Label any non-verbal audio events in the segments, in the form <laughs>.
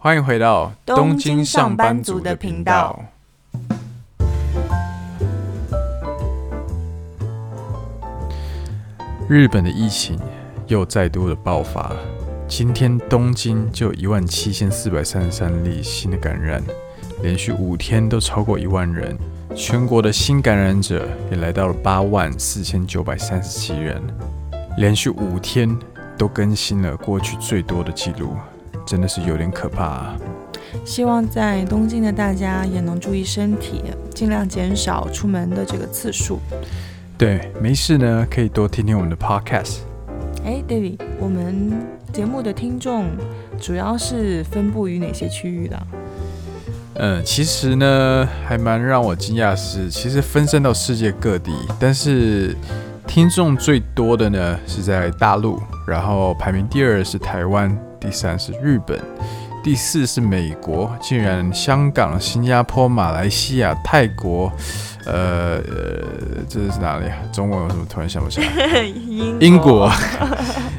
欢迎回到东京上班族的频道。日本的疫情又再度的爆发，今天东京就一万七千四百三十三例新的感染，连续五天都超过一万人，全国的新感染者也来到了八万四千九百三十七人，连续五天都更新了过去最多的记录，真的是有点可怕啊。希望在东京的大家也能注意身体，尽量减少出门的这个次数。对，没事呢，可以多听听我们的 podcast。哎，David，我们节目的听众主要是分布于哪些区域的？嗯，其实呢，还蛮让我惊讶的是，其实分散到世界各地，但是听众最多的呢是在大陆，然后排名第二是台湾，第三是日本。第四是美国，竟然香港、新加坡、马来西亚、泰国，呃呃，这是哪里啊？中文我怎么突然想不起来？<laughs> 英国、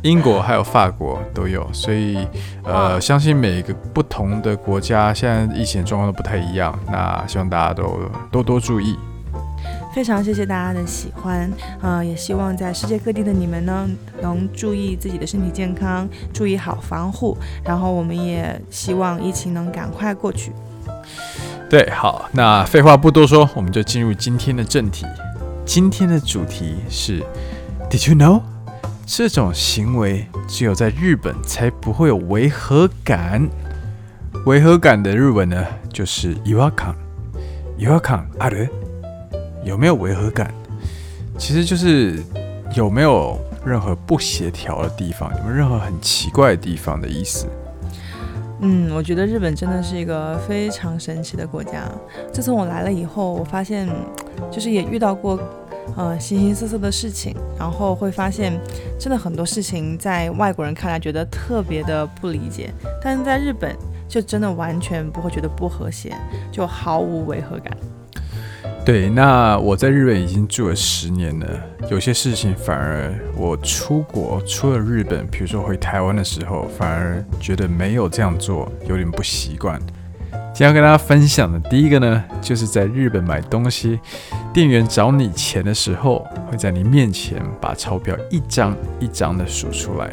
英国还有法国都有，所以呃，相信每一个不同的国家现在疫情状况都不太一样，那希望大家都多多注意。非常谢谢大家的喜欢，啊、也希望在世界各地的你们呢，能注意自己的身体健康，注意好防护，然后我们也希望疫情能赶快过去。对，好，那废话不多说，我们就进入今天的正题。今天的主题是，Did you know？这种行为只有在日本才不会有违和感。违和感的日文呢，就是违和感。违和感ある？有没有违和感？其实就是有没有任何不协调的地方，有没有任何很奇怪的地方的意思。嗯，我觉得日本真的是一个非常神奇的国家。自从我来了以后，我发现就是也遇到过呃形形色色的事情，然后会发现真的很多事情在外国人看来觉得特别的不理解，但是在日本就真的完全不会觉得不和谐，就毫无违和感。对，那我在日本已经住了十年了，有些事情反而我出国出了日本，比如说回台湾的时候，反而觉得没有这样做有点不习惯。今天要跟大家分享的第一个呢，就是在日本买东西，店员找你钱的时候，会在你面前把钞票一张一张的数出来，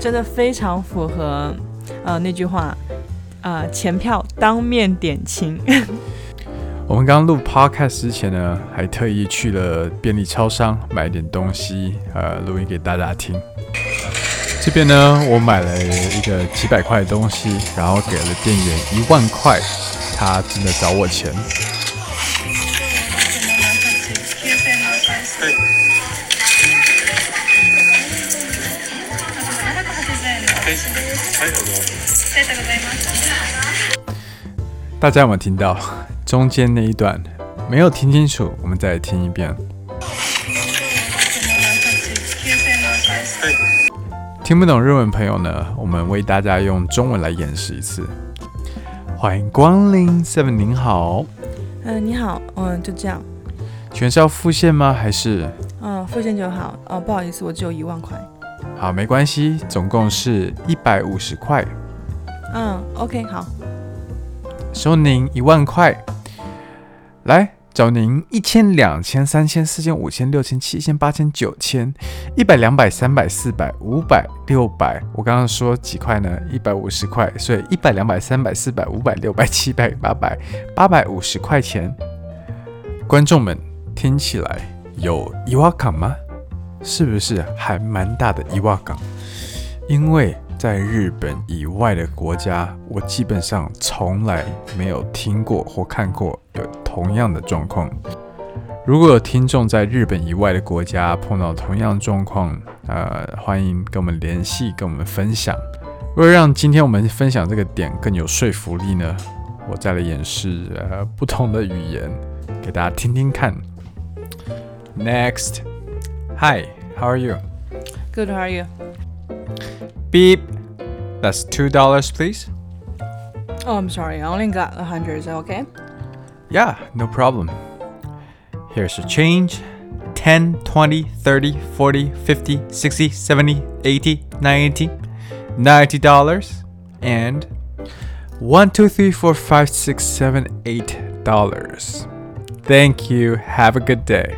真的非常符合呃那句话，呃钱票当面点清。我们刚刚录 podcast 之前呢，还特意去了便利超商买点东西，呃，录音给大家听。这边呢，我买了一个几百块的东西，然后给了店员一万块，他真的找我钱。大家有没有听到？中间那一段没有听清楚，我们再来听一遍。听不懂日文朋友呢，我们为大家用中文来演示一次。欢迎光临 Seven，您好。嗯、呃，你好，嗯，就这样。全是要付现吗？还是？嗯，付现就好。哦，不好意思，我只有一万块。好，没关系，总共是一百五十块。嗯，OK，好。收您一万块。来找您一千、两千、三千、四千、五千、六千、七千、八千、九千、一百、两百、三百、四百、五百、六百。我刚刚说几块呢？一百五十块，所以一百、两百、三百、四百、五百、六百、七百、八百、八百五十块钱。观众们听起来有违和感吗？是不是还蛮大的违和感？因为。在日本以外的国家，我基本上从来没有听过或看过有同样的状况。如果有听众在日本以外的国家碰到同样状况，呃，欢迎跟我们联系，跟我们分享。为了让今天我们分享这个点更有说服力呢，我再来演示呃不同的语言给大家听听看。Next，Hi，How are you？Good，How are you？you？Beep. That's two dollars, please. Oh, I'm sorry. I only got a hundred. Is that okay? Yeah, no problem. Here's your change. 10, 20, 30, 40, 50, 60, 70, 80, 90. $90 and one two three four five six seven eight dollars. Thank you. Have a good day.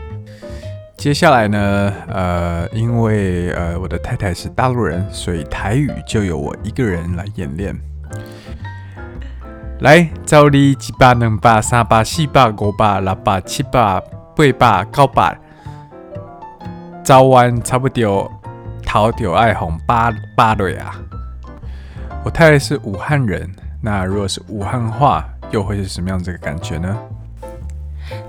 接下来呢，呃，因为呃我的太太是大陆人，所以台语就由我一个人来演练。来，照例一百、两百、三百、四百、五百、六百、七百、八百、九百，早晚差不多头就爱红八八对啊。我太太是武汉人，那如果是武汉话，又会是什么样子的感觉呢？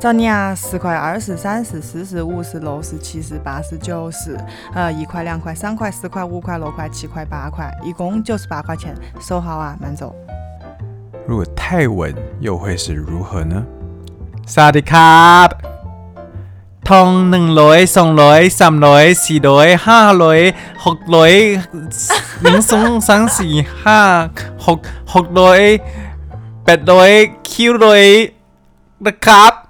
找你啊，十块、二十、三十、四十、五十、六十、七十、八十、九十，呃，一块、两块、三块、四块、五块、六块、七块、八块，一共九十八块钱，收好啊，慢走。如果太稳又会是如何呢？萨迪卡，通两雷、双雷、三雷、四雷、五雷、六雷、零松三四哈，六六雷、八雷、九雷的卡。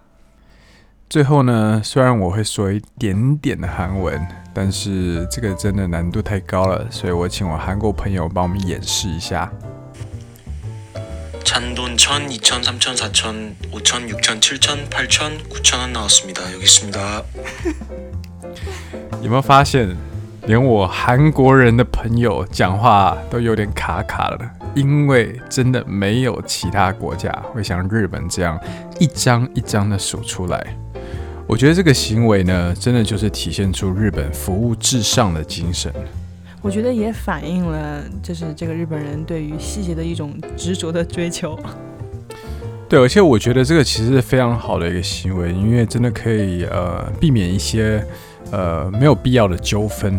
最后呢，虽然我会说一点点的韩文，但是这个真的难度太高了，所以我请我韩国朋友帮我们演示一下。잔돈천이천삼천사천오천육천칠천팔천구천원나왔습니다 여기 있습니다 <laughs> 有没有发现，连我韩国人的朋友讲话都有点卡卡了？因为真的没有其他国家会像日本这样一张一张的数出来。 我觉得这个行为呢，真的就是体现出日本服务至上的精神。我觉得也反映了，就是这个日本人对于细节的一种执着的追求。对，而且我觉得这个其实是非常好的一个行为，因为真的可以呃避免一些呃没有必要的纠纷。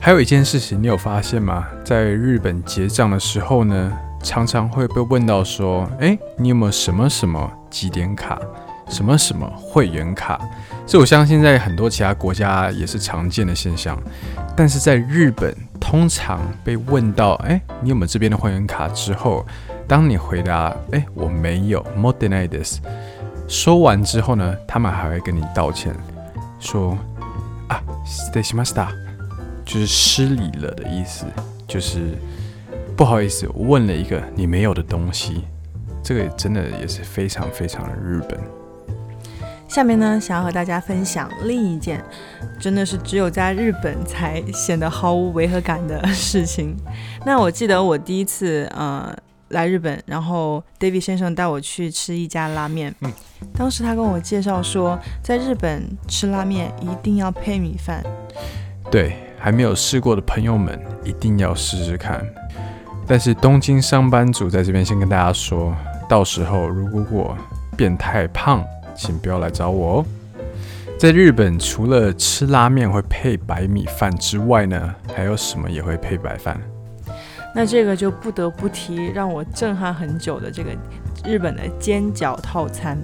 还有一件事情，你有发现吗？在日本结账的时候呢，常常会被问到说：“哎，你有没有什么什么几点卡？什么什么会员卡？”所以我相信在很多其他国家也是常见的现象。但是在日本，通常被问到“哎，你有没有这边的会员卡？”之后，当你回答“哎，我没有 ”，“modernized”，说完之后呢，他们还会跟你道歉，说“啊失礼しました”，就是失礼了的意思，就是不好意思，我问了一个你没有的东西。这个真的也是非常非常的日本。 下面呢，想要和大家分享另一件，真的是只有在日本才显得毫无违和感的事情。那我记得我第一次呃来日本，然后 David 先生带我去吃一家拉面。嗯，当时他跟我介绍说，在日本吃拉面一定要配米饭。对，还没有试过的朋友们一定要试试看。但是东京上班族在这边先跟大家说，到时候如果我变太胖。请不要来找我哦。在日本，除了吃拉面会配白米饭之外呢，还有什么也会配白饭？那这个就不得不提让我震撼很久的这个日本的煎饺套餐。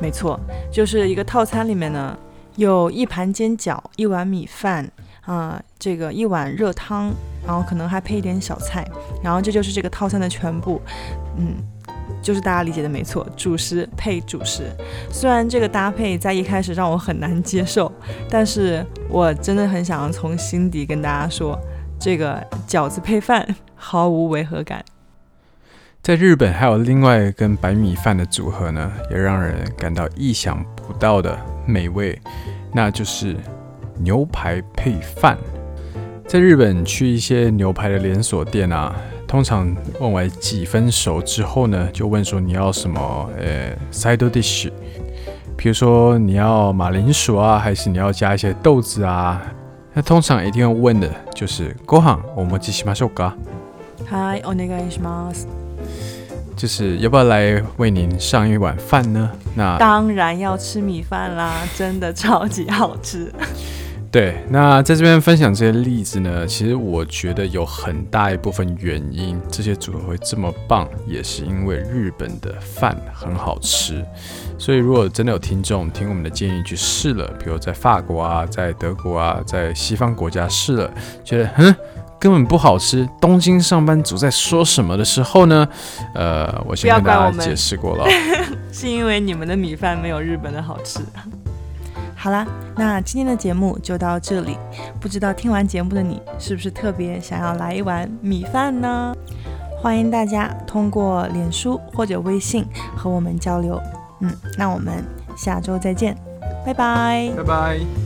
没错，就是一个套餐里面呢，有一盘煎饺，一碗米饭，啊、这个一碗热汤，然后可能还配一点小菜，然后这就是这个套餐的全部。嗯。就是大家理解的没错，主食配主食。虽然这个搭配在一开始让我很难接受，但是我真的很想要从心底跟大家说，这个饺子配饭毫无违和感。在日本还有另外跟白米饭的组合呢，也让人感到意想不到的美味，那就是牛排配饭。在日本去一些牛排的连锁店啊。通常问完几分熟之后呢，就问说你要什么？呃，side dish，比如说你要马铃薯啊，还是你要加一些豆子啊？那通常一定要问的就是ご饭お持ちしましょうか？はい、お愿いします。就是要不要来为您上一碗饭呢？那当然要吃米饭啦，真的超级好吃。 对，那在这边分享这些例子呢，其实我觉得有很大一部分原因，这些组合会这么棒，也是因为日本的饭很好吃。所以如果真的有听众听我们的建议去试了，比如在法国啊，在德国啊，在西方国家试了，觉得哼根本不好吃，东京上班族在说什么的时候呢，呃，我先跟大家解释过了，<laughs> 是因为你们的米饭没有日本的好吃。好啦那今天的节目就到这里。不知道听完节目的你是不是特别想要来一碗米饭呢？欢迎大家通过脸书或者微信和我们交流。嗯那我们下周再见。拜拜。拜拜。